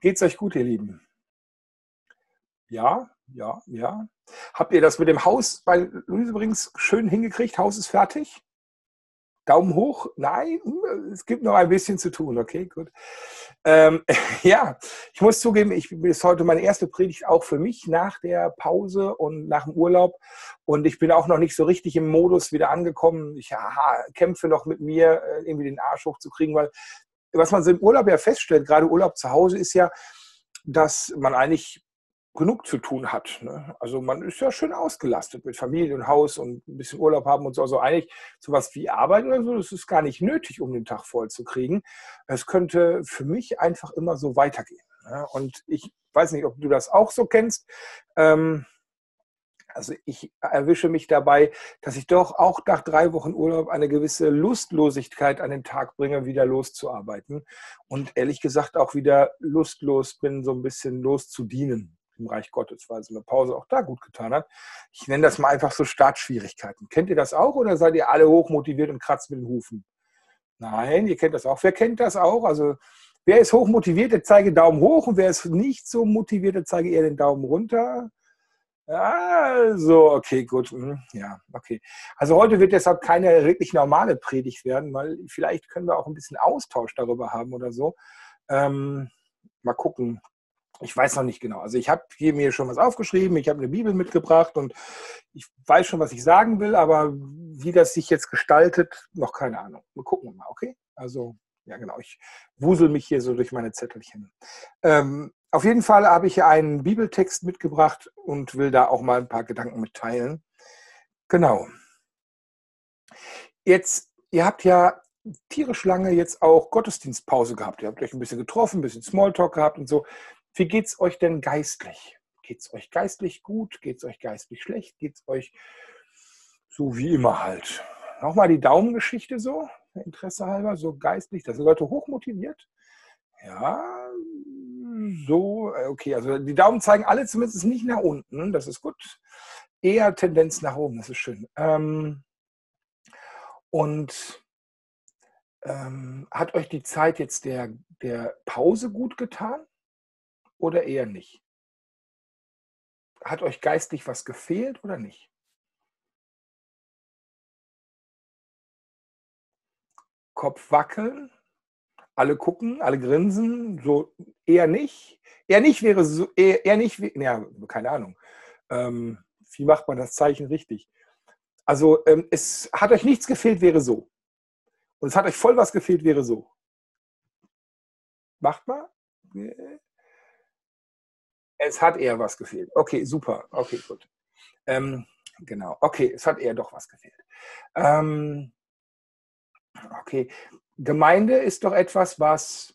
Geht's euch gut, ihr Lieben? Ja, ja, ja. Habt ihr das mit dem Haus bei Luise übrigens schön hingekriegt? Haus ist fertig? Daumen hoch? Nein, es gibt noch ein bisschen zu tun. Okay, gut. Ähm, ja, ich muss zugeben, ich ist heute meine erste Predigt auch für mich nach der Pause und nach dem Urlaub. Und ich bin auch noch nicht so richtig im Modus wieder angekommen. Ich aha, kämpfe noch mit mir, äh, irgendwie den Arsch hochzukriegen, weil was man so im Urlaub ja feststellt, gerade Urlaub zu Hause, ist ja, dass man eigentlich genug zu tun hat. Ne? Also man ist ja schön ausgelastet mit Familie und Haus und ein bisschen Urlaub haben und so. Also eigentlich sowas wie Arbeit oder so, das ist gar nicht nötig, um den Tag voll zu kriegen. Es könnte für mich einfach immer so weitergehen. Ne? Und ich weiß nicht, ob du das auch so kennst. Ähm, also ich erwische mich dabei, dass ich doch auch nach drei Wochen Urlaub eine gewisse Lustlosigkeit an den Tag bringe, wieder loszuarbeiten. Und ehrlich gesagt auch wieder lustlos bin, so ein bisschen loszudienen im Reich Gottes, weil so eine Pause auch da gut getan hat. Ich nenne das mal einfach so Startschwierigkeiten. Kennt ihr das auch oder seid ihr alle hochmotiviert und kratzt mit den Hufen? Nein, ihr kennt das auch. Wer kennt das auch? Also wer ist hochmotiviert, der zeige Daumen hoch und wer ist nicht so motiviert, der zeige eher den Daumen runter. Also, okay, gut. Mhm, ja, okay. Also heute wird deshalb keine wirklich normale Predigt werden, weil vielleicht können wir auch ein bisschen Austausch darüber haben oder so. Ähm, mal gucken. Ich weiß noch nicht genau. Also ich habe hier mir schon was aufgeschrieben, ich habe eine Bibel mitgebracht und ich weiß schon, was ich sagen will, aber wie das sich jetzt gestaltet, noch keine Ahnung. Wir gucken mal, okay? Also, ja genau, ich wusel mich hier so durch meine Zettelchen. Ähm, auf jeden Fall habe ich hier einen Bibeltext mitgebracht und will da auch mal ein paar Gedanken mitteilen. Genau. Jetzt, ihr habt ja tierisch lange jetzt auch Gottesdienstpause gehabt. Ihr habt euch ein bisschen getroffen, ein bisschen Smalltalk gehabt und so. Wie geht es euch denn geistlich? Geht es euch geistlich gut? Geht es euch geistlich schlecht? Geht es euch so wie immer halt? Nochmal die Daumengeschichte so, Interesse halber, so geistlich. Da sind Leute hochmotiviert. Ja, so, äh, okay, also die Daumen zeigen alle zumindest nicht nach unten, das ist gut. Eher Tendenz nach oben, das ist schön. Ähm, und ähm, hat euch die Zeit jetzt der, der Pause gut getan oder eher nicht? Hat euch geistlich was gefehlt oder nicht? Kopf wackeln? Alle gucken, alle grinsen, so eher nicht. Eher nicht wäre so, eher, eher nicht, ja, keine Ahnung. Ähm, wie macht man das Zeichen richtig? Also, ähm, es hat euch nichts gefehlt, wäre so. Und es hat euch voll was gefehlt, wäre so. Macht mal. Es hat eher was gefehlt. Okay, super. Okay, gut. Ähm, genau. Okay, es hat eher doch was gefehlt. Ähm, okay, Gemeinde ist doch etwas, was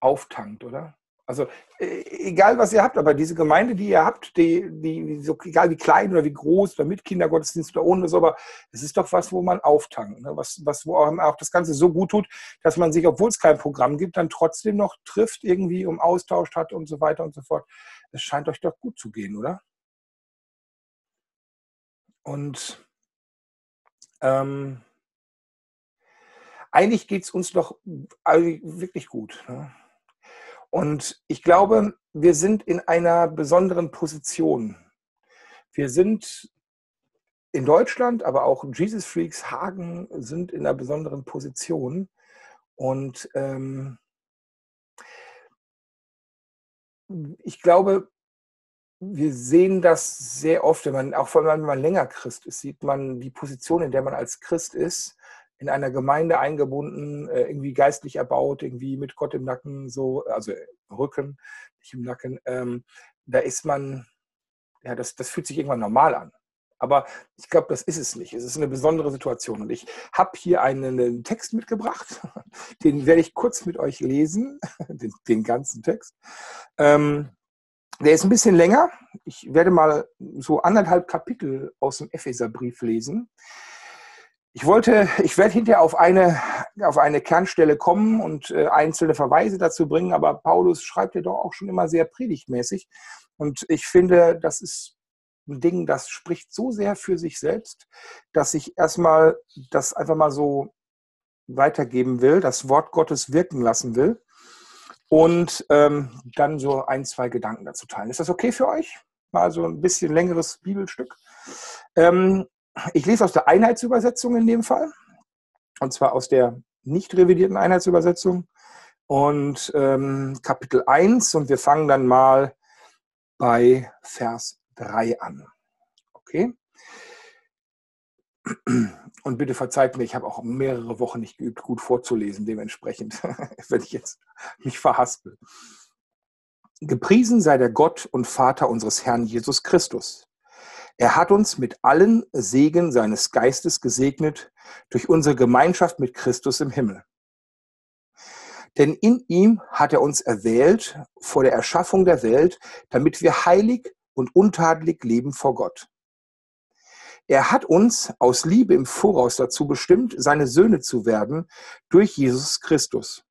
auftankt, oder? Also äh, egal, was ihr habt, aber diese Gemeinde, die ihr habt, die, die so, egal wie klein oder wie groß, oder mit Kindergottesdienst oder ohne so, aber es ist doch was, wo man auftankt, ne? was, was wo auch das Ganze so gut tut, dass man sich, obwohl es kein Programm gibt, dann trotzdem noch trifft, irgendwie um Austausch hat und so weiter und so fort. Es scheint euch doch gut zu gehen, oder? Und ähm, eigentlich geht es uns doch wirklich gut. Ne? Und ich glaube, wir sind in einer besonderen Position. Wir sind in Deutschland, aber auch Jesus Freaks Hagen sind in einer besonderen Position. Und ähm, ich glaube, wir sehen das sehr oft, wenn man, auch wenn man länger Christ ist, sieht man die Position, in der man als Christ ist in einer Gemeinde eingebunden, äh, irgendwie geistlich erbaut, irgendwie mit Gott im Nacken, so, also Rücken, nicht im Nacken. Ähm, da ist man, ja, das, das fühlt sich irgendwann normal an. Aber ich glaube, das ist es nicht. Es ist eine besondere Situation. Und ich habe hier einen Text mitgebracht. Den werde ich kurz mit euch lesen, den, den ganzen Text. Ähm, der ist ein bisschen länger. Ich werde mal so anderthalb Kapitel aus dem Epheserbrief lesen. Ich wollte, ich werde hinterher auf eine, auf eine Kernstelle kommen und äh, einzelne Verweise dazu bringen, aber Paulus schreibt ja doch auch schon immer sehr predigtmäßig. Und ich finde, das ist ein Ding, das spricht so sehr für sich selbst, dass ich erstmal das einfach mal so weitergeben will, das Wort Gottes wirken lassen will. und ähm, dann so ein, zwei Gedanken dazu teilen. Ist das okay für euch? Mal so ein bisschen längeres Bibelstück. Ähm, ich lese aus der Einheitsübersetzung in dem Fall. Und zwar aus der nicht revidierten Einheitsübersetzung. Und ähm, Kapitel 1. Und wir fangen dann mal bei Vers 3 an. Okay? Und bitte verzeiht mir, ich habe auch mehrere Wochen nicht geübt, gut vorzulesen, dementsprechend, wenn ich jetzt mich verhaspel. Gepriesen sei der Gott und Vater unseres Herrn Jesus Christus. Er hat uns mit allen Segen seines Geistes gesegnet durch unsere Gemeinschaft mit Christus im Himmel. Denn in ihm hat er uns erwählt vor der Erschaffung der Welt, damit wir heilig und untadelig leben vor Gott. Er hat uns aus Liebe im Voraus dazu bestimmt, seine Söhne zu werden durch Jesus Christus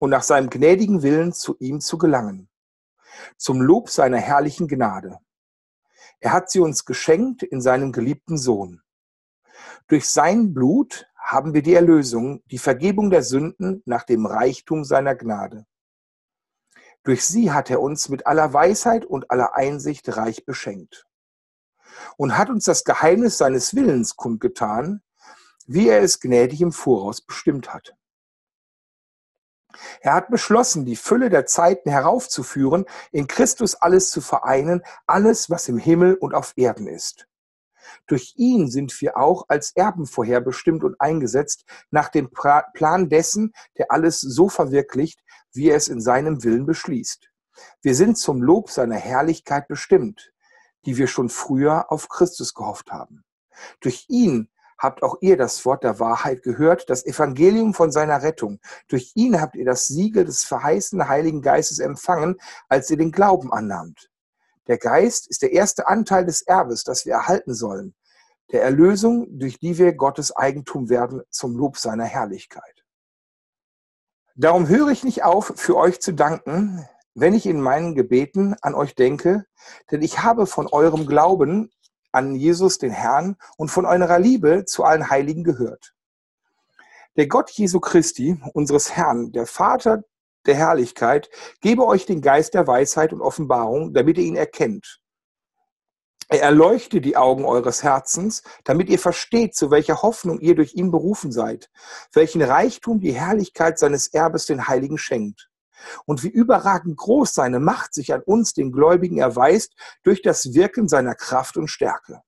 und nach seinem gnädigen Willen zu ihm zu gelangen, zum Lob seiner herrlichen Gnade. Er hat sie uns geschenkt in seinem geliebten Sohn. Durch sein Blut haben wir die Erlösung, die Vergebung der Sünden nach dem Reichtum seiner Gnade. Durch sie hat er uns mit aller Weisheit und aller Einsicht reich beschenkt und hat uns das Geheimnis seines Willens kundgetan, wie er es gnädig im Voraus bestimmt hat. Er hat beschlossen, die Fülle der Zeiten heraufzuführen, in Christus alles zu vereinen, alles, was im Himmel und auf Erden ist. Durch ihn sind wir auch als Erben vorherbestimmt und eingesetzt, nach dem Plan dessen, der alles so verwirklicht, wie er es in seinem Willen beschließt. Wir sind zum Lob seiner Herrlichkeit bestimmt die wir schon früher auf Christus gehofft haben. Durch ihn habt auch ihr das Wort der Wahrheit gehört, das Evangelium von seiner Rettung. Durch ihn habt ihr das Siegel des verheißenen Heiligen Geistes empfangen, als ihr den Glauben annahmt. Der Geist ist der erste Anteil des Erbes, das wir erhalten sollen, der Erlösung, durch die wir Gottes Eigentum werden zum Lob seiner Herrlichkeit. Darum höre ich nicht auf, für euch zu danken, wenn ich in meinen Gebeten an euch denke, denn ich habe von eurem Glauben an Jesus, den Herrn, und von eurer Liebe zu allen Heiligen gehört. Der Gott Jesu Christi, unseres Herrn, der Vater der Herrlichkeit, gebe euch den Geist der Weisheit und Offenbarung, damit ihr ihn erkennt. Er erleuchte die Augen eures Herzens, damit ihr versteht, zu welcher Hoffnung ihr durch ihn berufen seid, welchen Reichtum die Herrlichkeit seines Erbes den Heiligen schenkt und wie überragend groß seine Macht sich an uns, den Gläubigen, erweist durch das Wirken seiner Kraft und Stärke.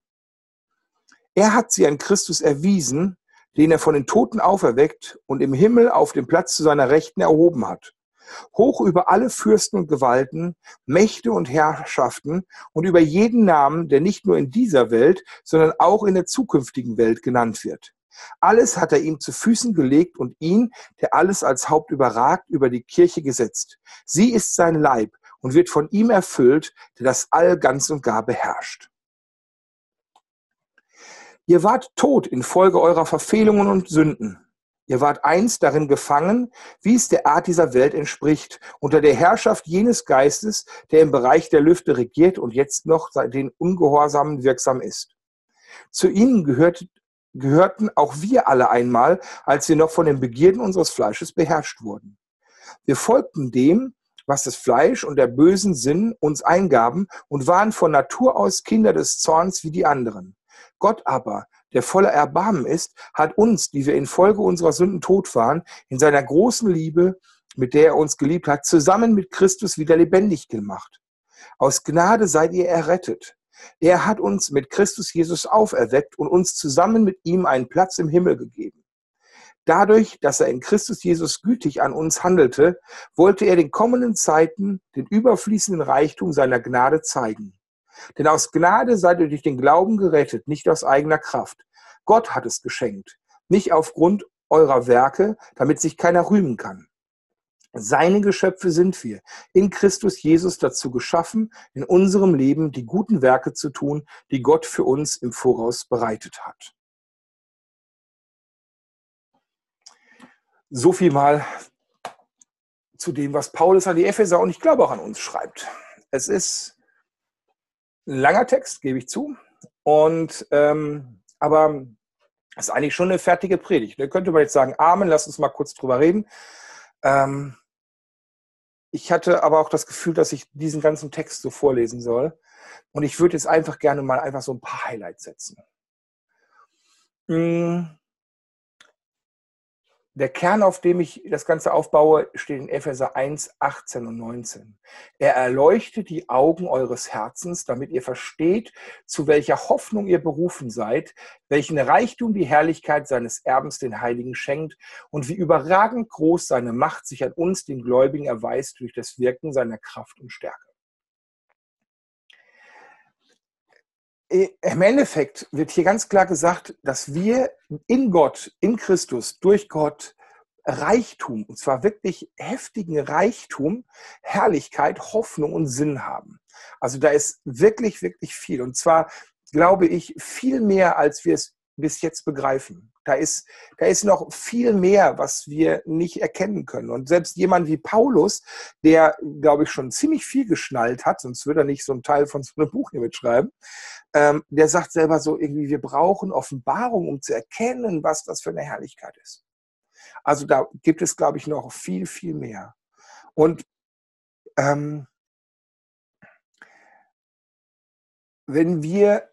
Er hat sie an Christus erwiesen, den er von den Toten auferweckt und im Himmel auf dem Platz zu seiner Rechten erhoben hat. Hoch über alle Fürsten und Gewalten, Mächte und Herrschaften und über jeden Namen, der nicht nur in dieser Welt, sondern auch in der zukünftigen Welt genannt wird. Alles hat er ihm zu Füßen gelegt und ihn, der alles als Haupt überragt, über die Kirche gesetzt. Sie ist sein Leib und wird von ihm erfüllt, der das All ganz und gar beherrscht. Ihr wart tot infolge eurer Verfehlungen und Sünden. Ihr wart einst darin gefangen, wie es der Art dieser Welt entspricht, unter der Herrschaft jenes Geistes, der im Bereich der Lüfte regiert und jetzt noch den Ungehorsamen wirksam ist. Zu ihnen gehört, gehörten auch wir alle einmal, als wir noch von den Begierden unseres Fleisches beherrscht wurden. Wir folgten dem, was das Fleisch und der bösen Sinn uns eingaben und waren von Natur aus Kinder des Zorns wie die anderen. Gott aber, der voller Erbarmen ist, hat uns, die wir infolge unserer Sünden tot waren, in seiner großen Liebe, mit der er uns geliebt hat, zusammen mit Christus wieder lebendig gemacht. Aus Gnade seid ihr errettet. Er hat uns mit Christus Jesus auferweckt und uns zusammen mit ihm einen Platz im Himmel gegeben. Dadurch, dass er in Christus Jesus gütig an uns handelte, wollte er den kommenden Zeiten den überfließenden Reichtum seiner Gnade zeigen. Denn aus Gnade seid ihr durch den Glauben gerettet, nicht aus eigener Kraft. Gott hat es geschenkt, nicht aufgrund eurer Werke, damit sich keiner rühmen kann. Seine Geschöpfe sind wir, in Christus Jesus dazu geschaffen, in unserem Leben die guten Werke zu tun, die Gott für uns im Voraus bereitet hat. So viel mal zu dem, was Paulus an die Epheser und ich glaube auch an uns schreibt. Es ist ein langer Text, gebe ich zu, und ähm, aber es ist eigentlich schon eine fertige Predigt. Da könnte man jetzt sagen, Amen, lass uns mal kurz drüber reden. Ähm, ich hatte aber auch das Gefühl, dass ich diesen ganzen Text so vorlesen soll. Und ich würde jetzt einfach gerne mal einfach so ein paar Highlights setzen. Hm. Der Kern, auf dem ich das Ganze aufbaue, steht in Epheser 1, 18 und 19. Er erleuchtet die Augen eures Herzens, damit ihr versteht, zu welcher Hoffnung ihr berufen seid, welchen Reichtum die Herrlichkeit seines Erbens den Heiligen schenkt und wie überragend groß seine Macht sich an uns, den Gläubigen, erweist durch das Wirken seiner Kraft und Stärke. Im Endeffekt wird hier ganz klar gesagt, dass wir in Gott, in Christus, durch Gott Reichtum, und zwar wirklich heftigen Reichtum, Herrlichkeit, Hoffnung und Sinn haben. Also da ist wirklich, wirklich viel. Und zwar glaube ich viel mehr, als wir es bis jetzt begreifen. Da ist, da ist noch viel mehr, was wir nicht erkennen können. Und selbst jemand wie Paulus, der, glaube ich, schon ziemlich viel geschnallt hat, sonst würde er nicht so einen Teil von so einem Buch hier mitschreiben, ähm, der sagt selber so irgendwie, wir brauchen Offenbarung, um zu erkennen, was das für eine Herrlichkeit ist. Also da gibt es, glaube ich, noch viel, viel mehr. Und ähm, wenn wir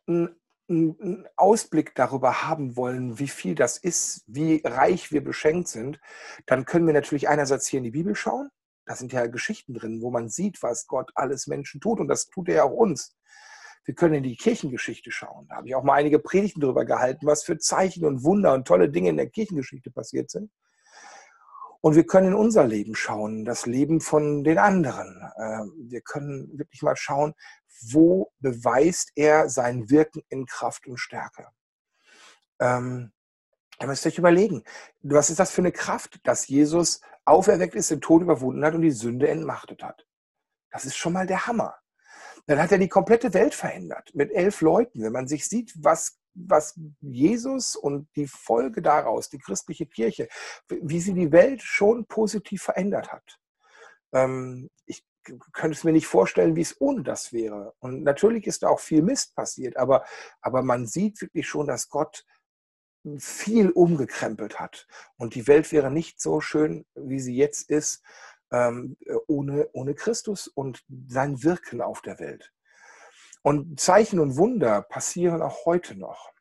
einen Ausblick darüber haben wollen, wie viel das ist, wie reich wir beschenkt sind, dann können wir natürlich einerseits hier in die Bibel schauen. Da sind ja Geschichten drin, wo man sieht, was Gott alles Menschen tut. Und das tut er ja auch uns. Wir können in die Kirchengeschichte schauen. Da habe ich auch mal einige Predigten darüber gehalten, was für Zeichen und Wunder und tolle Dinge in der Kirchengeschichte passiert sind. Und wir können in unser Leben schauen, das Leben von den anderen. Ähm, wir können wirklich mal schauen, wo beweist er sein Wirken in Kraft und Stärke. Ähm, ihr müsst euch überlegen, was ist das für eine Kraft, dass Jesus auferweckt ist, den Tod überwunden hat und die Sünde entmachtet hat. Das ist schon mal der Hammer. Dann hat er die komplette Welt verändert mit elf Leuten. Wenn man sich sieht, was was Jesus und die Folge daraus, die christliche Kirche, wie sie die Welt schon positiv verändert hat. Ähm, ich könnte es mir nicht vorstellen, wie es ohne das wäre. Und natürlich ist da auch viel Mist passiert, aber, aber man sieht wirklich schon, dass Gott viel umgekrempelt hat. Und die Welt wäre nicht so schön, wie sie jetzt ist, ähm, ohne, ohne Christus und sein Wirken auf der Welt. Und Zeichen und Wunder passieren auch heute noch.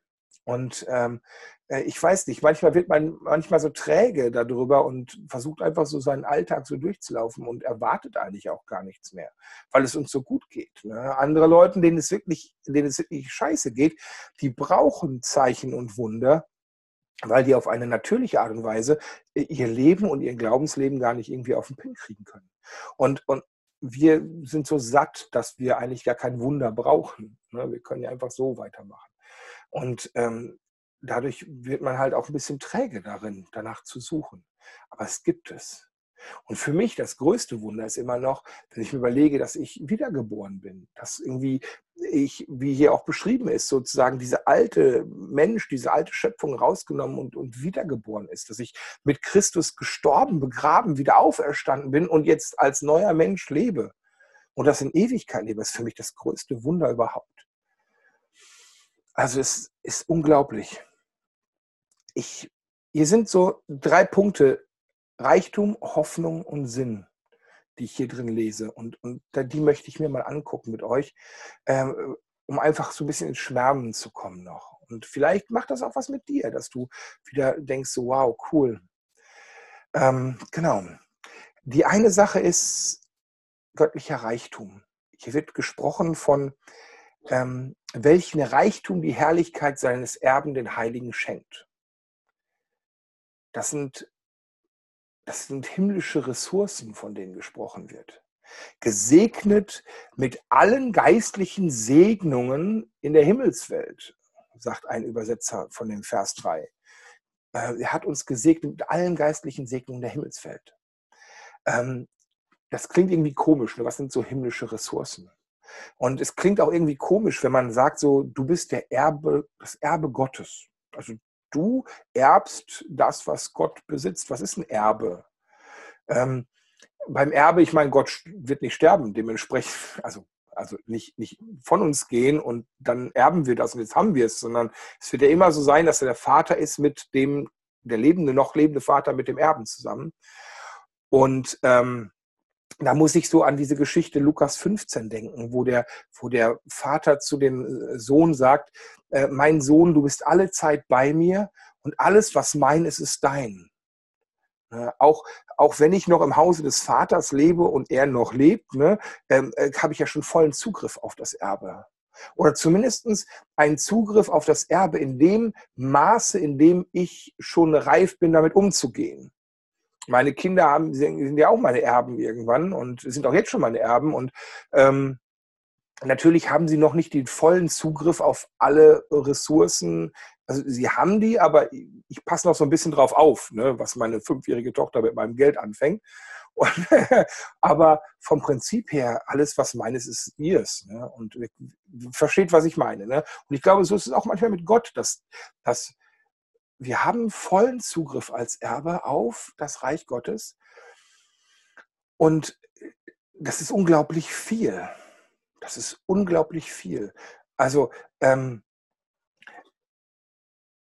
Und ähm, äh, ich weiß nicht, manchmal wird man manchmal so träge darüber und versucht einfach so seinen Alltag so durchzulaufen und erwartet eigentlich auch gar nichts mehr, weil es uns so gut geht. Ne? Andere Leute, denen es wirklich, denen es wirklich scheiße geht, die brauchen Zeichen und Wunder, weil die auf eine natürliche Art und Weise äh, ihr Leben und ihr Glaubensleben gar nicht irgendwie auf den Pin kriegen können. Und, und wir sind so satt, dass wir eigentlich gar kein Wunder brauchen. Ne? Wir können ja einfach so weitermachen. Und ähm, dadurch wird man halt auch ein bisschen träge darin, danach zu suchen. Aber es gibt es. Und für mich das größte Wunder ist immer noch, wenn ich mir überlege, dass ich wiedergeboren bin. Dass irgendwie ich, wie hier auch beschrieben ist, sozusagen diese alte Mensch, diese alte Schöpfung rausgenommen und, und wiedergeboren ist. Dass ich mit Christus gestorben, begraben, wieder auferstanden bin und jetzt als neuer Mensch lebe. Und das in Ewigkeit lebe, ist für mich das größte Wunder überhaupt. Also es ist unglaublich. Ich, hier sind so drei Punkte, Reichtum, Hoffnung und Sinn, die ich hier drin lese. Und, und die möchte ich mir mal angucken mit euch, ähm, um einfach so ein bisschen ins Schwärmen zu kommen noch. Und vielleicht macht das auch was mit dir, dass du wieder denkst, so wow, cool. Ähm, genau. Die eine Sache ist göttlicher Reichtum. Hier wird gesprochen von ähm, welchen Reichtum die Herrlichkeit seines Erben den Heiligen schenkt. Das sind, das sind himmlische Ressourcen, von denen gesprochen wird. Gesegnet mit allen geistlichen Segnungen in der Himmelswelt, sagt ein Übersetzer von dem Vers 3. Äh, er hat uns gesegnet mit allen geistlichen Segnungen der Himmelswelt. Ähm, das klingt irgendwie komisch. Ne? Was sind so himmlische Ressourcen? Und es klingt auch irgendwie komisch, wenn man sagt, so, du bist der Erbe, das Erbe Gottes. Also du erbst das, was Gott besitzt. Was ist ein Erbe? Ähm, beim Erbe, ich meine, Gott wird nicht sterben, dementsprechend, also, also nicht, nicht von uns gehen und dann erben wir das und jetzt haben wir es, sondern es wird ja immer so sein, dass er der Vater ist mit dem, der lebende, noch lebende Vater mit dem Erben zusammen. Und ähm, da muss ich so an diese Geschichte Lukas 15 denken, wo der, wo der Vater zu dem äh, Sohn sagt, äh, mein Sohn, du bist alle Zeit bei mir und alles, was mein ist, ist dein. Ne, auch, auch wenn ich noch im Hause des Vaters lebe und er noch lebt, ne, ähm, äh, habe ich ja schon vollen Zugriff auf das Erbe. Oder zumindest einen Zugriff auf das Erbe in dem Maße, in dem ich schon reif bin, damit umzugehen meine Kinder haben, sind ja auch meine Erben irgendwann und sind auch jetzt schon meine Erben. Und ähm, natürlich haben sie noch nicht den vollen Zugriff auf alle Ressourcen. Also sie haben die, aber ich passe noch so ein bisschen drauf auf, ne, was meine fünfjährige Tochter mit meinem Geld anfängt. Und, aber vom Prinzip her, alles, was meines ist, ihrs. Ne? Und versteht, was ich meine. Ne? Und ich glaube, so ist es auch manchmal mit Gott, dass, dass wir haben vollen Zugriff als Erbe auf das Reich Gottes. Und das ist unglaublich viel. Das ist unglaublich viel. Also, ähm,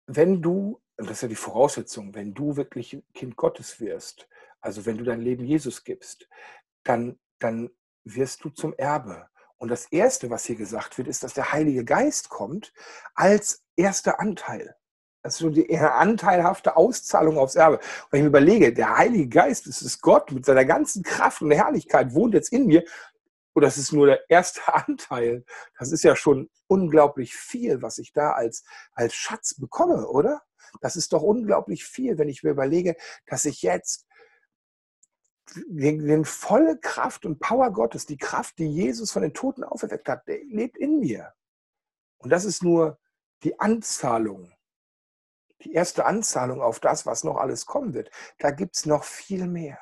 wenn du, das ist ja die Voraussetzung, wenn du wirklich Kind Gottes wirst, also wenn du dein Leben Jesus gibst, dann, dann wirst du zum Erbe. Und das Erste, was hier gesagt wird, ist, dass der Heilige Geist kommt als erster Anteil. Das ist so die anteilhafte Auszahlung aufs Erbe. Wenn ich mir überlege, der Heilige Geist, das ist Gott mit seiner ganzen Kraft und Herrlichkeit, wohnt jetzt in mir. Und das ist nur der erste Anteil. Das ist ja schon unglaublich viel, was ich da als, als Schatz bekomme, oder? Das ist doch unglaublich viel, wenn ich mir überlege, dass ich jetzt den, den volle Kraft und Power Gottes, die Kraft, die Jesus von den Toten auferweckt hat, der lebt in mir. Und das ist nur die Anzahlung die erste Anzahlung auf das, was noch alles kommen wird. Da gibt es noch viel mehr.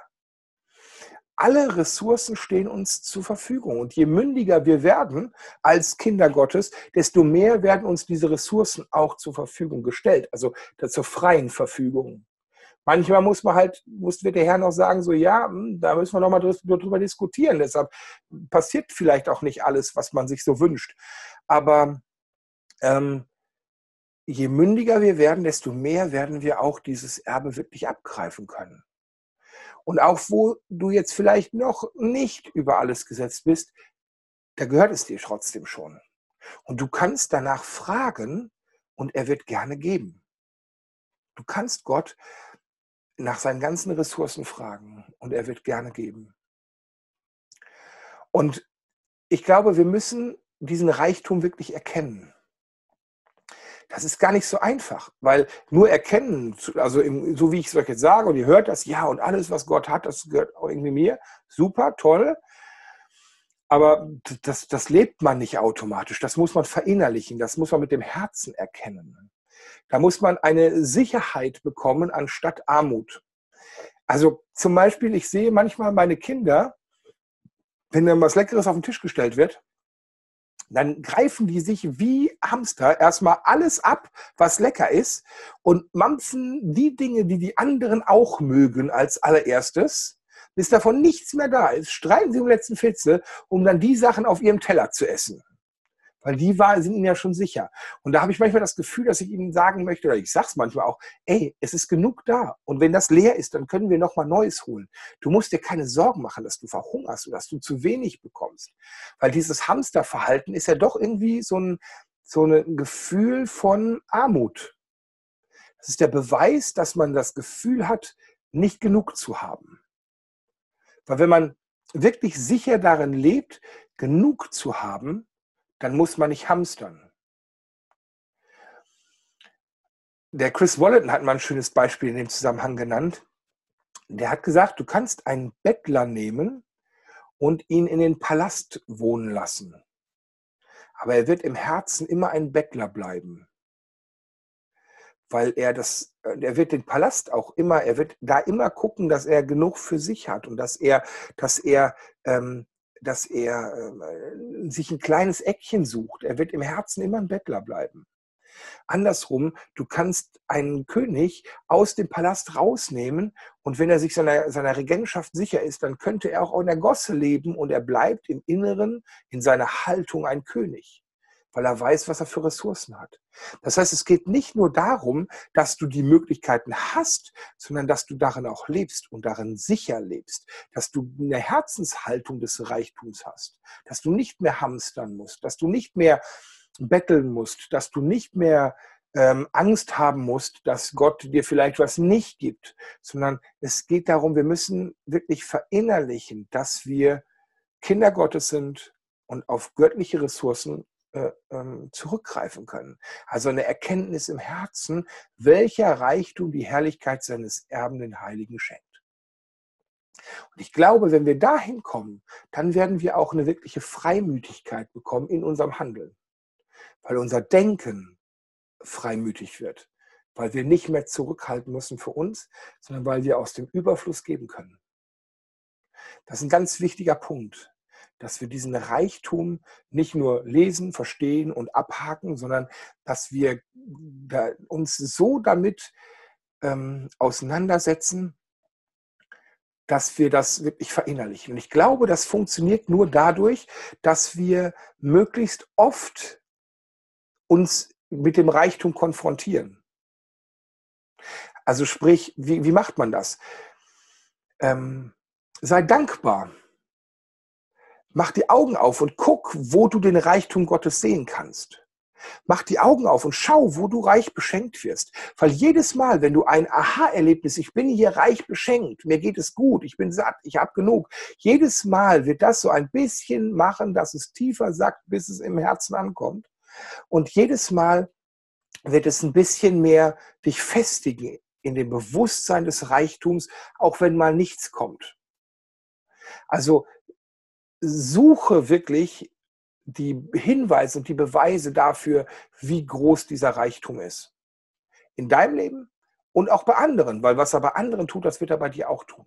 Alle Ressourcen stehen uns zur Verfügung. Und je mündiger wir werden als Kinder Gottes, desto mehr werden uns diese Ressourcen auch zur Verfügung gestellt, also zur freien Verfügung. Manchmal muss man halt, muss der Herr noch sagen, so ja, hm, da müssen wir noch mal drüber diskutieren. Deshalb passiert vielleicht auch nicht alles, was man sich so wünscht. Aber ähm, je mündiger wir werden, desto mehr werden wir auch dieses Erbe wirklich abgreifen können. Und auch wo du jetzt vielleicht noch nicht über alles gesetzt bist, da gehört es dir trotzdem schon. Und du kannst danach fragen und er wird gerne geben. Du kannst Gott nach seinen ganzen Ressourcen fragen und er wird gerne geben. Und ich glaube, wir müssen diesen Reichtum wirklich erkennen. Das ist gar nicht so einfach, weil nur erkennen, also im, so wie ich es euch jetzt sage und ihr hört das, ja, und alles, was Gott hat, das gehört auch irgendwie mir. Super, toll. Aber das, das lebt man nicht automatisch. Das muss man verinnerlichen. Das muss man mit dem Herzen erkennen. Da muss man eine Sicherheit bekommen anstatt Armut. Also zum Beispiel, ich sehe manchmal meine Kinder, wenn dann was Leckeres auf den Tisch gestellt wird, dann greifen die sich wie Hamster erstmal alles ab, was lecker ist und mampfen die Dinge, die die anderen auch mögen, als allererstes. Bis davon nichts mehr da ist, streiten sie um letzten Fitze, um dann die Sachen auf ihrem Teller zu essen. Weil die war, sind ihnen ja schon sicher. Und da habe ich manchmal das Gefühl, dass ich ihnen sagen möchte, oder ich sage es manchmal auch, ey, es ist genug da. Und wenn das leer ist, dann können wir nochmal Neues holen. Du musst dir keine Sorgen machen, dass du verhungerst oder dass du zu wenig bekommst. Weil dieses Hamsterverhalten ist ja doch irgendwie so ein, so ein Gefühl von Armut. Das ist der Beweis, dass man das Gefühl hat, nicht genug zu haben. Weil wenn man wirklich sicher darin lebt, genug zu haben, dann muss man nicht hamstern. Der Chris Walleton hat mal ein schönes Beispiel in dem Zusammenhang genannt. Der hat gesagt, du kannst einen Bettler nehmen und ihn in den Palast wohnen lassen. Aber er wird im Herzen immer ein Bettler bleiben. Weil er das, er wird den Palast auch immer, er wird da immer gucken, dass er genug für sich hat und dass er, dass er ähm, dass er äh, sich ein kleines Eckchen sucht. Er wird im Herzen immer ein Bettler bleiben. Andersrum, du kannst einen König aus dem Palast rausnehmen und wenn er sich seiner, seiner Regentschaft sicher ist, dann könnte er auch in der Gosse leben und er bleibt im Inneren in seiner Haltung ein König. Weil er weiß, was er für Ressourcen hat. Das heißt, es geht nicht nur darum, dass du die Möglichkeiten hast, sondern dass du darin auch lebst und darin sicher lebst, dass du eine Herzenshaltung des Reichtums hast, dass du nicht mehr hamstern musst, dass du nicht mehr betteln musst, dass du nicht mehr ähm, Angst haben musst, dass Gott dir vielleicht was nicht gibt, sondern es geht darum, wir müssen wirklich verinnerlichen, dass wir Kinder Gottes sind und auf göttliche Ressourcen äh, ähm, zurückgreifen können. Also eine Erkenntnis im Herzen, welcher Reichtum die Herrlichkeit seines Erben den Heiligen schenkt. Und ich glaube, wenn wir dahin kommen, dann werden wir auch eine wirkliche Freimütigkeit bekommen in unserem Handeln. Weil unser Denken freimütig wird. Weil wir nicht mehr zurückhalten müssen für uns, sondern weil wir aus dem Überfluss geben können. Das ist ein ganz wichtiger Punkt dass wir diesen Reichtum nicht nur lesen, verstehen und abhaken, sondern dass wir uns so damit ähm, auseinandersetzen, dass wir das wirklich verinnerlichen. Und ich glaube, das funktioniert nur dadurch, dass wir möglichst oft uns mit dem Reichtum konfrontieren. Also sprich, wie, wie macht man das? Ähm, sei dankbar Mach die Augen auf und guck, wo du den Reichtum Gottes sehen kannst. Mach die Augen auf und schau, wo du reich beschenkt wirst. Weil jedes Mal, wenn du ein Aha-Erlebnis, ich bin hier reich beschenkt, mir geht es gut, ich bin satt, ich habe genug, jedes Mal wird das so ein bisschen machen, dass es tiefer sackt, bis es im Herzen ankommt. Und jedes Mal wird es ein bisschen mehr dich festigen in dem Bewusstsein des Reichtums, auch wenn mal nichts kommt. Also suche wirklich die Hinweise und die Beweise dafür, wie groß dieser Reichtum ist. In deinem Leben und auch bei anderen, weil was er bei anderen tut, das wird er bei dir auch tun.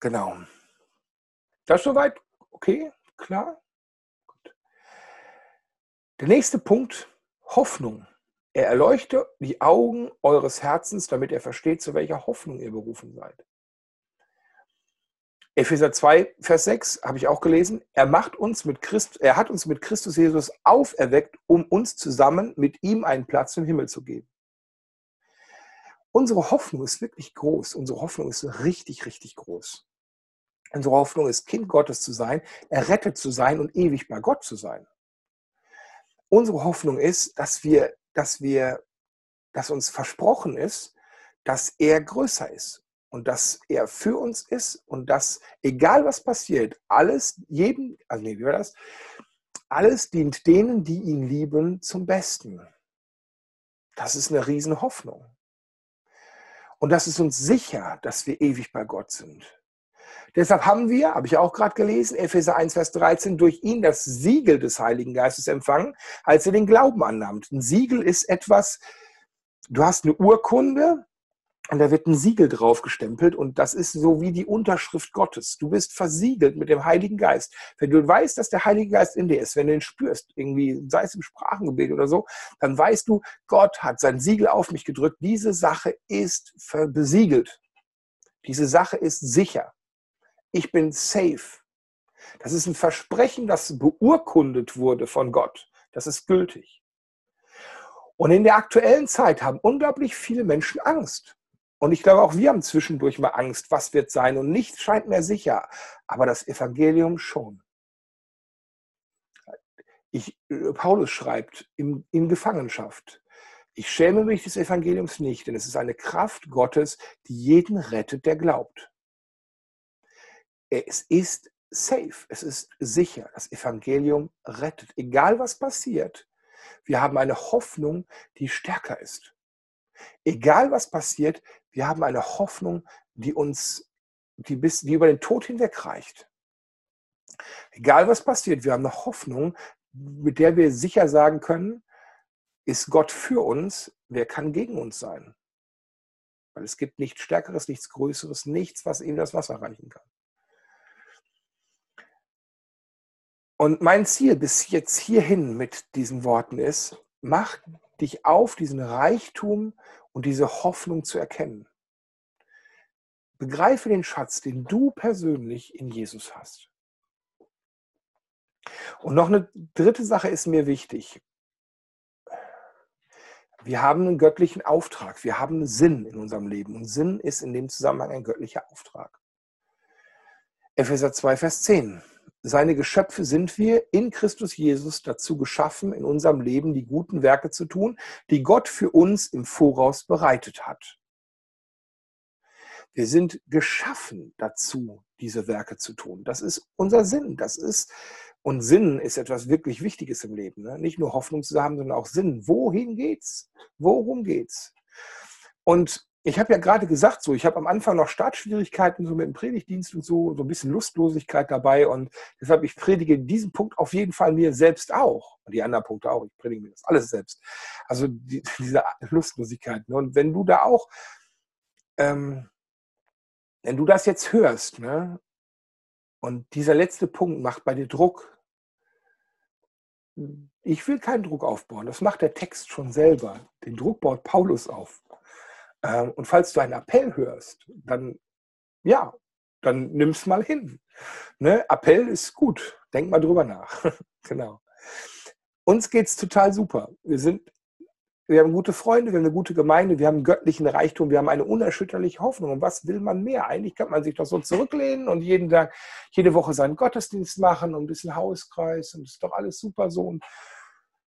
Genau. Das soweit? Okay, klar. Gut. Der nächste Punkt, Hoffnung. Er erleuchte die Augen eures Herzens, damit er versteht, zu welcher Hoffnung ihr berufen seid. Epheser 2, Vers 6 habe ich auch gelesen. Er macht uns mit Christ, er hat uns mit Christus Jesus auferweckt, um uns zusammen mit ihm einen Platz im Himmel zu geben. Unsere Hoffnung ist wirklich groß. Unsere Hoffnung ist richtig, richtig groß. Unsere Hoffnung ist, Kind Gottes zu sein, errettet zu sein und ewig bei Gott zu sein. Unsere Hoffnung ist, dass wir, dass wir, dass uns versprochen ist, dass er größer ist und dass er für uns ist und dass, egal was passiert, alles, jedem, also nee, wie war das? Alles dient denen, die ihn lieben, zum Besten. Das ist eine riesen Hoffnung. Und das ist uns sicher, dass wir ewig bei Gott sind. Deshalb haben wir, habe ich auch gerade gelesen, Epheser 1, Vers 13, durch ihn das Siegel des Heiligen Geistes empfangen, als er den Glauben annahmt. Ein Siegel ist etwas, du hast eine Urkunde, und da wird ein Siegel drauf gestempelt und das ist so wie die Unterschrift Gottes. Du bist versiegelt mit dem Heiligen Geist. Wenn du weißt, dass der Heilige Geist in dir ist, wenn du ihn spürst, irgendwie, sei es im Sprachengebet oder so, dann weißt du, Gott hat sein Siegel auf mich gedrückt. Diese Sache ist besiegelt. Diese Sache ist sicher. Ich bin safe. Das ist ein Versprechen, das beurkundet wurde von Gott. Das ist gültig. Und in der aktuellen Zeit haben unglaublich viele Menschen Angst. Und ich glaube, auch wir haben zwischendurch mal Angst, was wird sein. Und nichts scheint mehr sicher. Aber das Evangelium schon. Ich, äh, Paulus schreibt in, in Gefangenschaft, ich schäme mich des Evangeliums nicht, denn es ist eine Kraft Gottes, die jeden rettet, der glaubt. Es ist safe, es ist sicher. Das Evangelium rettet. Egal was passiert, wir haben eine Hoffnung, die stärker ist. Egal was passiert, wir haben eine Hoffnung, die uns, die, bis, die über den Tod hinweg reicht. Egal was passiert, wir haben eine Hoffnung, mit der wir sicher sagen können, ist Gott für uns, wer kann gegen uns sein? Weil es gibt nichts Stärkeres, nichts Größeres, nichts, was ihm das Wasser reichen kann. Und mein Ziel bis jetzt hierhin mit diesen Worten ist, mach dich auf, diesen Reichtum und diese Hoffnung zu erkennen. Begreife den Schatz, den du persönlich in Jesus hast. Und noch eine dritte Sache ist mir wichtig. Wir haben einen göttlichen Auftrag, wir haben einen Sinn in unserem Leben und Sinn ist in dem Zusammenhang ein göttlicher Auftrag. Epheser 2, Vers 10. Seine Geschöpfe sind wir in Christus Jesus dazu geschaffen, in unserem Leben die guten Werke zu tun, die Gott für uns im Voraus bereitet hat. Wir sind geschaffen dazu, diese Werke zu tun. Das ist unser Sinn. Das ist, und Sinn ist etwas wirklich Wichtiges im Leben. Ne? Nicht nur Hoffnung zu haben, sondern auch Sinn. Wohin geht's? Worum geht's? Und ich habe ja gerade gesagt, so, ich habe am Anfang noch Startschwierigkeiten so mit dem Predigtdienst und so, so ein bisschen Lustlosigkeit dabei. Und deshalb, ich predige diesen Punkt auf jeden Fall mir selbst auch. Und die anderen Punkte auch. Ich predige mir das alles selbst. Also die, diese Lustlosigkeit. Ne? Und wenn du da auch ähm, wenn du das jetzt hörst, ne, und dieser letzte Punkt macht bei dir Druck, ich will keinen Druck aufbauen. Das macht der Text schon selber. Den Druck baut Paulus auf. Ähm, und falls du einen Appell hörst, dann ja, dann nimm es mal hin. Ne? Appell ist gut. Denk mal drüber nach. genau. Uns geht es total super. Wir sind wir haben gute Freunde, wir haben eine gute Gemeinde, wir haben göttlichen Reichtum, wir haben eine unerschütterliche Hoffnung. Und was will man mehr? Eigentlich kann man sich doch so zurücklehnen und jeden Tag, jede Woche seinen Gottesdienst machen und ein bisschen Hauskreis und ist doch alles super so. Und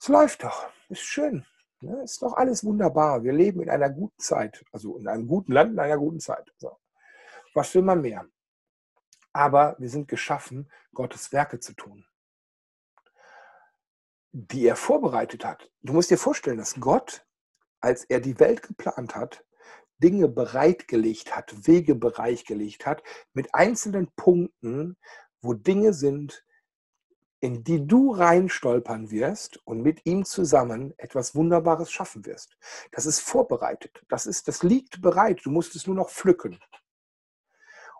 es läuft doch, ist schön. Ne? Ist doch alles wunderbar. Wir leben in einer guten Zeit, also in einem guten Land, in einer guten Zeit. So. Was will man mehr? Aber wir sind geschaffen, Gottes Werke zu tun die er vorbereitet hat. Du musst dir vorstellen, dass Gott, als er die Welt geplant hat, Dinge bereitgelegt hat, Wege bereitgelegt hat, mit einzelnen Punkten, wo Dinge sind, in die du reinstolpern wirst und mit ihm zusammen etwas Wunderbares schaffen wirst. Das ist vorbereitet. Das, ist, das liegt bereit. Du musst es nur noch pflücken.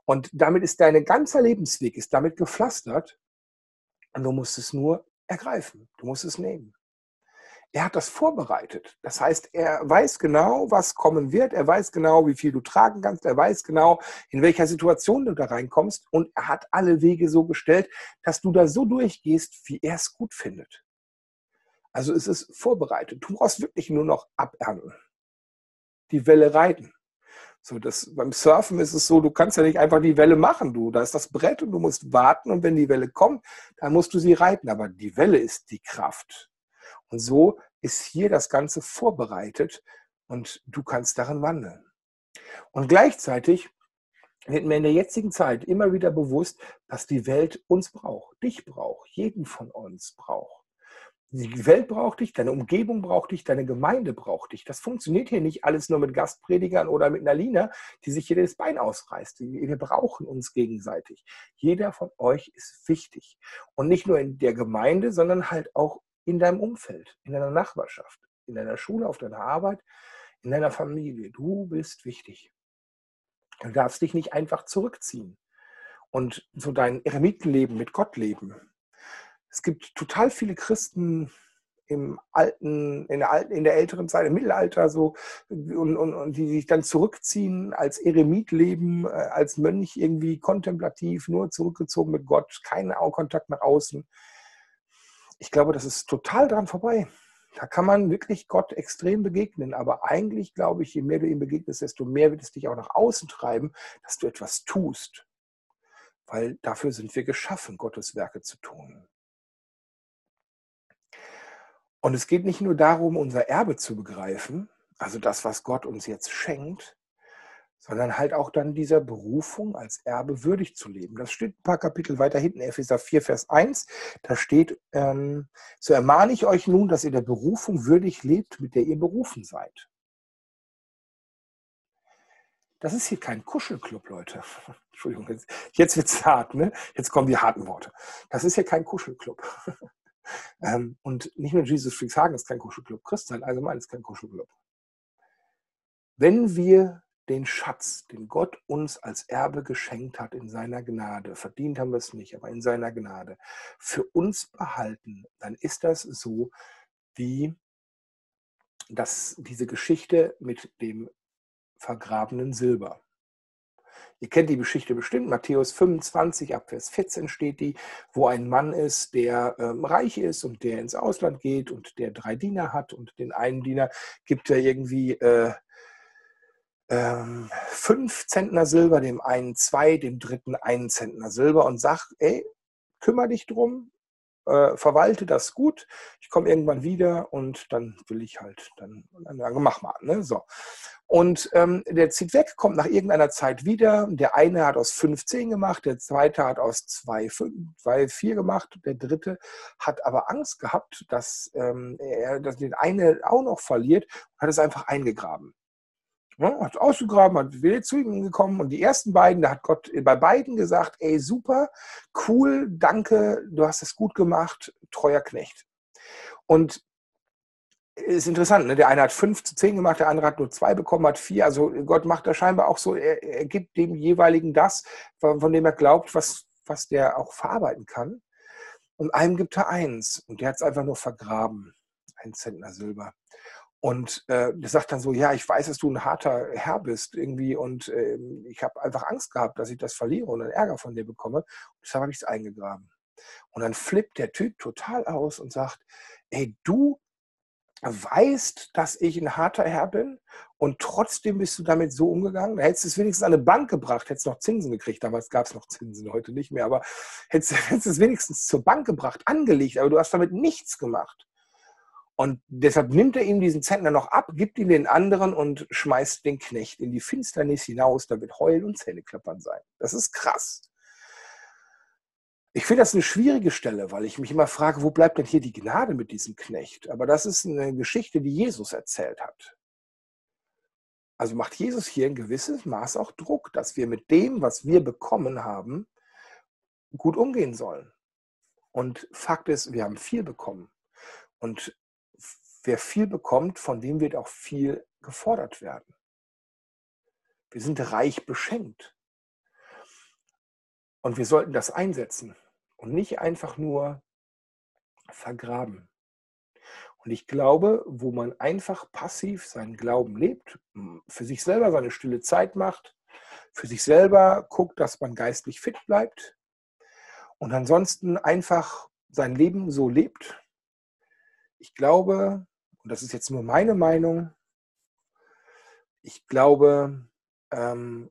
Und damit ist dein ganzer Lebensweg ist damit gepflastert. Und du musst es nur ergreifen. Du musst es nehmen. Er hat das vorbereitet. Das heißt, er weiß genau, was kommen wird. Er weiß genau, wie viel du tragen kannst. Er weiß genau, in welcher Situation du da reinkommst. Und er hat alle Wege so gestellt, dass du da so durchgehst, wie er es gut findet. Also es ist vorbereitet. Du brauchst wirklich nur noch abernten. Die Welle reiten. So, das, beim Surfen ist es so, du kannst ja nicht einfach die Welle machen. Du, da ist das Brett und du musst warten und wenn die Welle kommt, dann musst du sie reiten. Aber die Welle ist die Kraft. Und so ist hier das Ganze vorbereitet und du kannst darin wandeln. Und gleichzeitig wird mir in der jetzigen Zeit immer wieder bewusst, dass die Welt uns braucht, dich braucht, jeden von uns braucht. Die Welt braucht dich, deine Umgebung braucht dich, deine Gemeinde braucht dich. Das funktioniert hier nicht alles nur mit Gastpredigern oder mit einer Lina, die sich das Bein ausreißt. Wir brauchen uns gegenseitig. Jeder von euch ist wichtig. Und nicht nur in der Gemeinde, sondern halt auch in deinem Umfeld, in deiner Nachbarschaft, in deiner Schule, auf deiner Arbeit, in deiner Familie. Du bist wichtig. Du darfst dich nicht einfach zurückziehen und so dein Eremitenleben mit Gott leben es gibt total viele Christen im alten, in der alten, in der älteren Zeit, im Mittelalter so, und, und, und die sich dann zurückziehen, als Eremit leben, äh, als Mönch irgendwie kontemplativ, nur zurückgezogen mit Gott, keinen Kontakt nach außen. Ich glaube, das ist total dran vorbei. Da kann man wirklich Gott extrem begegnen. Aber eigentlich glaube ich, je mehr du ihm begegnest, desto mehr wird es dich auch nach außen treiben, dass du etwas tust. Weil dafür sind wir geschaffen, Gottes Werke zu tun. Und es geht nicht nur darum, unser Erbe zu begreifen, also das, was Gott uns jetzt schenkt, sondern halt auch dann dieser Berufung als Erbe würdig zu leben. Das steht ein paar Kapitel weiter hinten, Epheser 4, Vers 1. Da steht, ähm, so ermahne ich euch nun, dass ihr der Berufung würdig lebt, mit der ihr berufen seid. Das ist hier kein Kuschelclub, Leute. Entschuldigung, jetzt, jetzt wird es hart, ne? Jetzt kommen die harten Worte. Das ist hier kein Kuschelclub. Ähm, und nicht nur Jesus Freaks Hagen ist kein Kuschelclub, Christsein allgemein ist kein Kuschelclub. Wenn wir den Schatz, den Gott uns als Erbe geschenkt hat in seiner Gnade, verdient haben wir es nicht, aber in seiner Gnade, für uns behalten, dann ist das so wie das, diese Geschichte mit dem vergrabenen Silber. Ihr kennt die Geschichte bestimmt, Matthäus 25, ab Vers 14 steht die, wo ein Mann ist, der ähm, reich ist und der ins Ausland geht und der drei Diener hat und den einen Diener gibt er irgendwie äh, ähm, fünf Zentner Silber, dem einen zwei, dem dritten einen Zentner Silber und sagt, ey, kümmere dich drum, äh, verwalte das gut, ich komme irgendwann wieder und dann will ich halt, dann, dann mach mal. Ne? So. Und ähm, der zieht weg, kommt nach irgendeiner Zeit wieder. Der eine hat aus 15 gemacht, der zweite hat aus 2, 2 4 gemacht, der dritte hat aber Angst gehabt, dass ähm, er dass den eine auch noch verliert und hat es einfach eingegraben. Ja, hat ausgegraben, hat wieder zu ihm gekommen und die ersten beiden, da hat Gott bei beiden gesagt, ey super, cool, danke, du hast es gut gemacht, treuer Knecht. Und ist interessant, ne? der eine hat fünf zu zehn gemacht, der andere hat nur zwei bekommen, hat vier. Also Gott macht da scheinbar auch so, er, er gibt dem jeweiligen das, von, von, dem er glaubt, was, was der auch verarbeiten kann. Und einem gibt er eins und der hat es einfach nur vergraben, ein Zentner Silber. Und äh, der sagt dann so, ja, ich weiß, dass du ein harter Herr bist irgendwie und äh, ich habe einfach Angst gehabt, dass ich das verliere und einen Ärger von dir bekomme. Und deshalb habe ich es eingegraben. Und dann flippt der Typ total aus und sagt, ey, du weißt, dass ich ein harter Herr bin und trotzdem bist du damit so umgegangen. Da hättest du es wenigstens an eine Bank gebracht, hättest noch Zinsen gekriegt. Damals gab es noch Zinsen, heute nicht mehr, aber hättest, hättest es wenigstens zur Bank gebracht, angelegt, aber du hast damit nichts gemacht. Und deshalb nimmt er ihm diesen Zentner noch ab, gibt ihn den anderen und schmeißt den Knecht in die Finsternis hinaus. Da wird Heulen und Zähneklappern sein. Das ist krass. Ich finde das eine schwierige Stelle, weil ich mich immer frage, wo bleibt denn hier die Gnade mit diesem Knecht? Aber das ist eine Geschichte, die Jesus erzählt hat. Also macht Jesus hier ein gewisses Maß auch Druck, dass wir mit dem, was wir bekommen haben, gut umgehen sollen. Und Fakt ist, wir haben viel bekommen. Und wer viel bekommt, von dem wird auch viel gefordert werden. Wir sind reich beschenkt. Und wir sollten das einsetzen und nicht einfach nur vergraben. Und ich glaube, wo man einfach passiv seinen Glauben lebt, für sich selber seine stille Zeit macht, für sich selber guckt, dass man geistlich fit bleibt und ansonsten einfach sein Leben so lebt. Ich glaube, und das ist jetzt nur meine Meinung, ich glaube, ähm,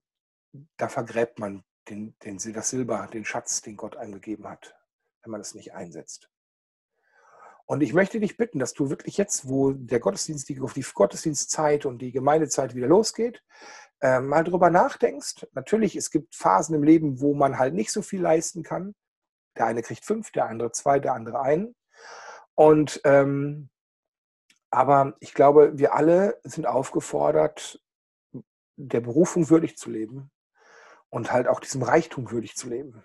da vergräbt man den, den, das Silber, den Schatz, den Gott eingegeben hat, wenn man es nicht einsetzt. Und ich möchte dich bitten, dass du wirklich jetzt, wo der Gottesdienst, die, die Gottesdienstzeit und die Gemeindezeit wieder losgeht, äh, mal drüber nachdenkst. Natürlich, es gibt Phasen im Leben, wo man halt nicht so viel leisten kann. Der eine kriegt fünf, der andere zwei, der andere einen. Und ähm, aber ich glaube, wir alle sind aufgefordert, der Berufung würdig zu leben und halt auch diesem Reichtum würdig zu leben.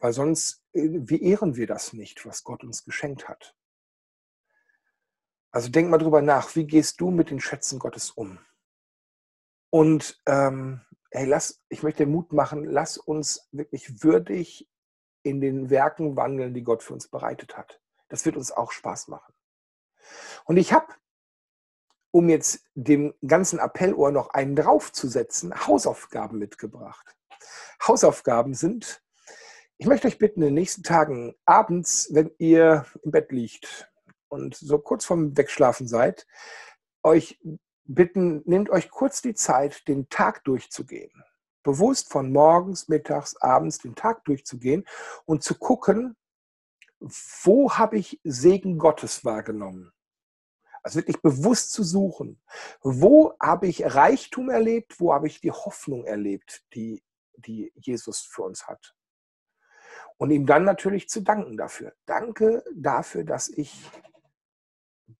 Weil sonst, äh, wie ehren wir das nicht, was Gott uns geschenkt hat? Also denk mal drüber nach, wie gehst du mit den Schätzen Gottes um? Und ähm, hey, lass, ich möchte dir Mut machen, lass uns wirklich würdig in den Werken wandeln, die Gott für uns bereitet hat. Das wird uns auch Spaß machen. Und ich habe, um jetzt dem ganzen Appellohr noch einen draufzusetzen, Hausaufgaben mitgebracht. Hausaufgaben sind, ich möchte euch bitten, in den nächsten Tagen abends, wenn ihr im Bett liegt und so kurz vorm Wegschlafen seid, euch bitten, nehmt euch kurz die Zeit, den Tag durchzugehen. Bewusst von morgens, mittags, abends den Tag durchzugehen und zu gucken, wo habe ich Segen Gottes wahrgenommen? Also wirklich bewusst zu suchen. Wo habe ich Reichtum erlebt? Wo habe ich die Hoffnung erlebt, die, die Jesus für uns hat? Und ihm dann natürlich zu danken dafür. Danke dafür, dass ich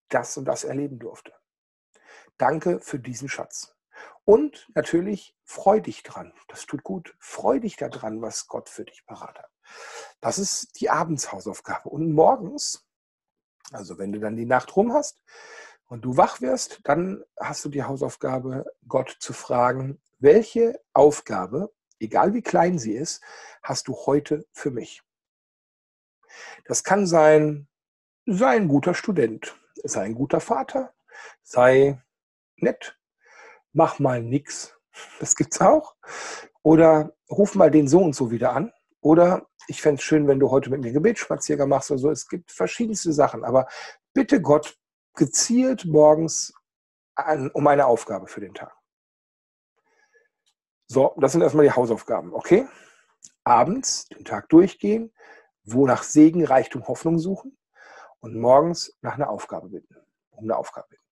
das und das erleben durfte. Danke für diesen Schatz. Und natürlich freu dich dran. Das tut gut. Freu dich daran, was Gott für dich parat hat. Das ist die Abendshausaufgabe. Und morgens also wenn du dann die Nacht rum hast und du wach wirst, dann hast du die Hausaufgabe, Gott zu fragen, welche Aufgabe, egal wie klein sie ist, hast du heute für mich? Das kann sein, sei ein guter Student, sei ein guter Vater, sei nett, mach mal nix. Das gibt's auch. Oder ruf mal den so und so wieder an. Oder ich fände es schön, wenn du heute mit mir Gebetsspaziergang machst oder so. Es gibt verschiedenste Sachen. Aber bitte Gott gezielt morgens an, um eine Aufgabe für den Tag. So, das sind erstmal die Hausaufgaben, okay? Abends den Tag durchgehen, wo nach Segen, Reichtum, Hoffnung suchen und morgens nach einer Aufgabe bitten, um eine Aufgabe bitten.